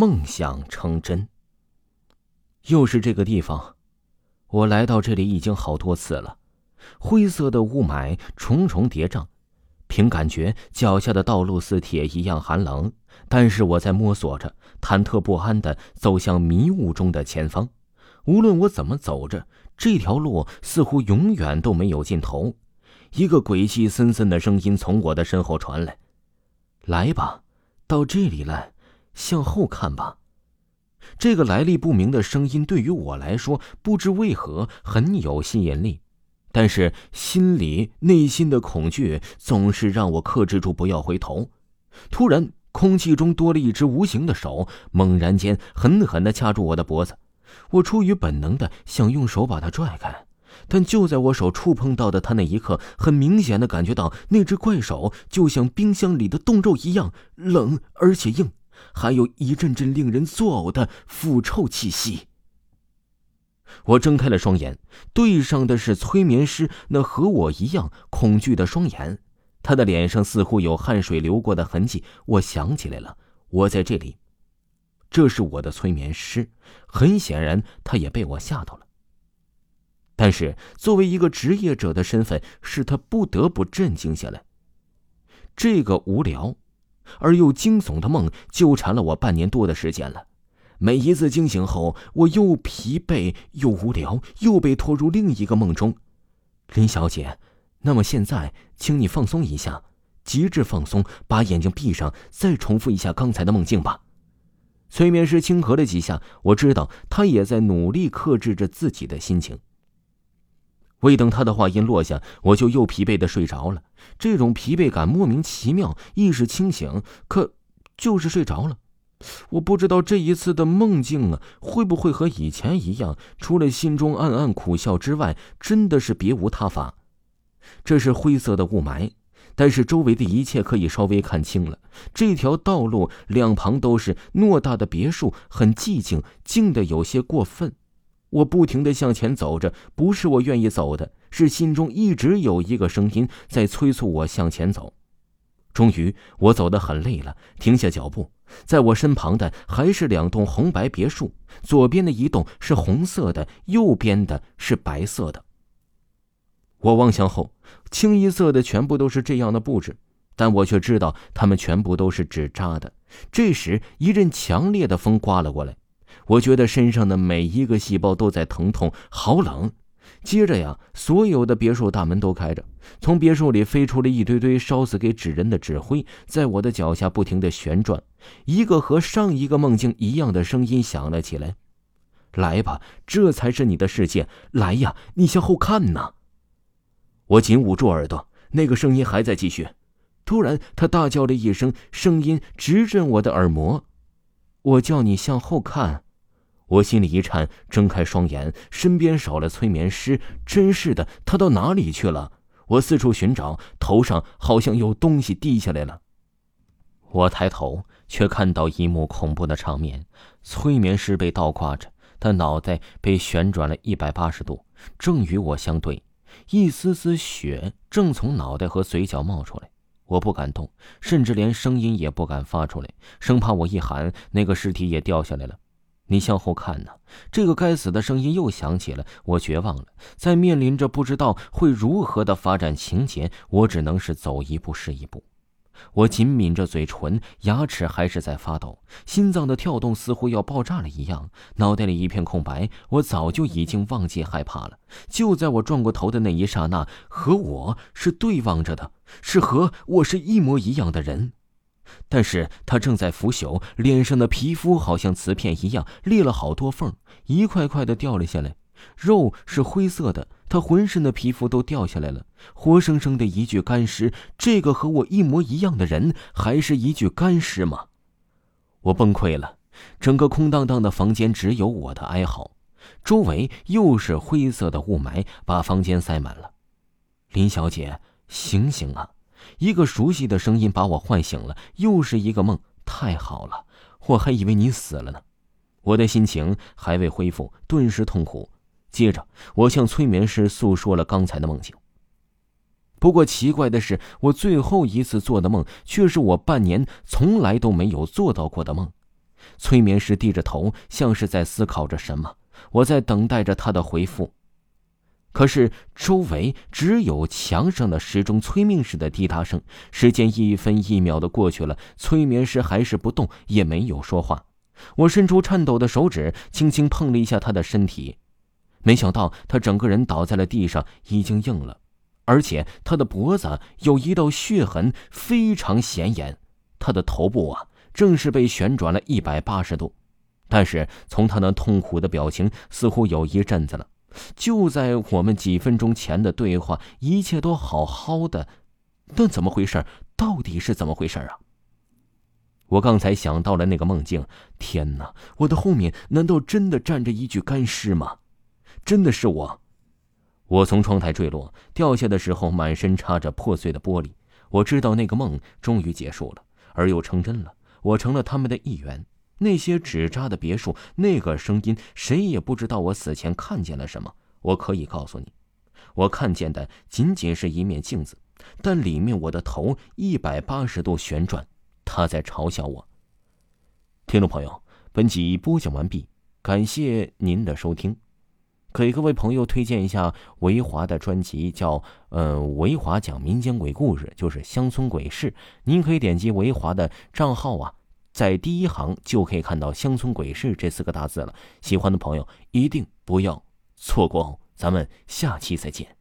梦想成真。又是这个地方，我来到这里已经好多次了。灰色的雾霾重重叠嶂，凭感觉脚下的道路似铁一样寒冷。但是我在摸索着，忐忑不安地走向迷雾中的前方。无论我怎么走着，这条路似乎永远都没有尽头。一个鬼气森森的声音从我的身后传来：“来吧，到这里来，向后看吧。”这个来历不明的声音对于我来说，不知为何很有吸引力，但是心里内心的恐惧总是让我克制住不要回头。突然，空气中多了一只无形的手，猛然间狠狠地掐住我的脖子。我出于本能的想用手把它拽开。但就在我手触碰到的他那一刻，很明显的感觉到那只怪手就像冰箱里的冻肉一样冷而且硬，还有一阵阵令人作呕的腐臭气息。我睁开了双眼，对上的是催眠师那和我一样恐惧的双眼，他的脸上似乎有汗水流过的痕迹。我想起来了，我在这里，这是我的催眠师。很显然，他也被我吓到了。但是，作为一个职业者的身份，使他不得不镇静下来。这个无聊而又惊悚的梦纠缠了我半年多的时间了。每一次惊醒后，我又疲惫又无聊，又被拖入另一个梦中。林小姐，那么现在，请你放松一下，极致放松，把眼睛闭上，再重复一下刚才的梦境吧。催眠师轻咳了几下，我知道他也在努力克制着自己的心情。未等他的话音落下，我就又疲惫的睡着了。这种疲惫感莫名其妙，意识清醒，可就是睡着了。我不知道这一次的梦境啊，会不会和以前一样，除了心中暗暗苦笑之外，真的是别无他法。这是灰色的雾霾，但是周围的一切可以稍微看清了。这条道路两旁都是偌大的别墅，很寂静，静的有些过分。我不停地向前走着，不是我愿意走的，是心中一直有一个声音在催促我向前走。终于，我走得很累了，停下脚步。在我身旁的还是两栋红白别墅，左边的一栋是红色的，右边的是白色的。我望向后，清一色的全部都是这样的布置，但我却知道它们全部都是纸扎的。这时，一阵强烈的风刮了过来。我觉得身上的每一个细胞都在疼痛，好冷。接着呀，所有的别墅大门都开着，从别墅里飞出了一堆堆烧死给纸人的纸灰，在我的脚下不停的旋转。一个和上一个梦境一样的声音响了起来：“来吧，这才是你的世界。来呀，你向后看呐！”我紧捂住耳朵，那个声音还在继续。突然，他大叫了一声，声音直震我的耳膜：“我叫你向后看。”我心里一颤，睁开双眼，身边少了催眠师。真是的，他到哪里去了？我四处寻找，头上好像有东西滴下来了。我抬头，却看到一幕恐怖的场面：催眠师被倒挂着，他脑袋被旋转了一百八十度，正与我相对。一丝丝血正从脑袋和嘴角冒出来。我不敢动，甚至连声音也不敢发出来，生怕我一喊，那个尸体也掉下来了。你向后看呢？这个该死的声音又响起了。我绝望了，在面临着不知道会如何的发展情节，我只能是走一步是一步。我紧抿着嘴唇，牙齿还是在发抖，心脏的跳动似乎要爆炸了一样，脑袋里一片空白。我早就已经忘记害怕了。就在我转过头的那一刹那，和我是对望着的，是和我是一模一样的人。但是他正在腐朽，脸上的皮肤好像瓷片一样裂了好多缝，一块块的掉了下来。肉是灰色的，他浑身的皮肤都掉下来了，活生生的一具干尸。这个和我一模一样的人，还是一具干尸吗？我崩溃了，整个空荡荡的房间只有我的哀嚎，周围又是灰色的雾霾，把房间塞满了。林小姐，醒醒啊！一个熟悉的声音把我唤醒了，又是一个梦，太好了，我还以为你死了呢。我的心情还未恢复，顿时痛苦。接着，我向催眠师诉说了刚才的梦境。不过奇怪的是，我最后一次做的梦却是我半年从来都没有做到过的梦。催眠师低着头，像是在思考着什么。我在等待着他的回复。可是周围只有墙上的时钟催命似的滴答声。时间一分一秒的过去了，催眠师还是不动，也没有说话。我伸出颤抖的手指，轻轻碰了一下他的身体，没想到他整个人倒在了地上，已经硬了，而且他的脖子有一道血痕，非常显眼。他的头部啊，正是被旋转了一百八十度。但是从他那痛苦的表情，似乎有一阵子了。就在我们几分钟前的对话，一切都好好的，那怎么回事？到底是怎么回事啊？我刚才想到了那个梦境，天哪！我的后面难道真的站着一具干尸吗？真的是我！我从窗台坠落，掉下的时候满身插着破碎的玻璃。我知道那个梦终于结束了，而又成真了。我成了他们的一员。那些纸扎的别墅，那个声音，谁也不知道我死前看见了什么。我可以告诉你，我看见的仅仅是一面镜子，但里面我的头一百八十度旋转，他在嘲笑我。听众朋友，本集播讲完毕，感谢您的收听，给各位朋友推荐一下维华的专辑，叫《呃维华讲民间鬼故事》，就是乡村鬼事。您可以点击维华的账号啊。在第一行就可以看到“乡村鬼事”这四个大字了。喜欢的朋友一定不要错过哦！咱们下期再见。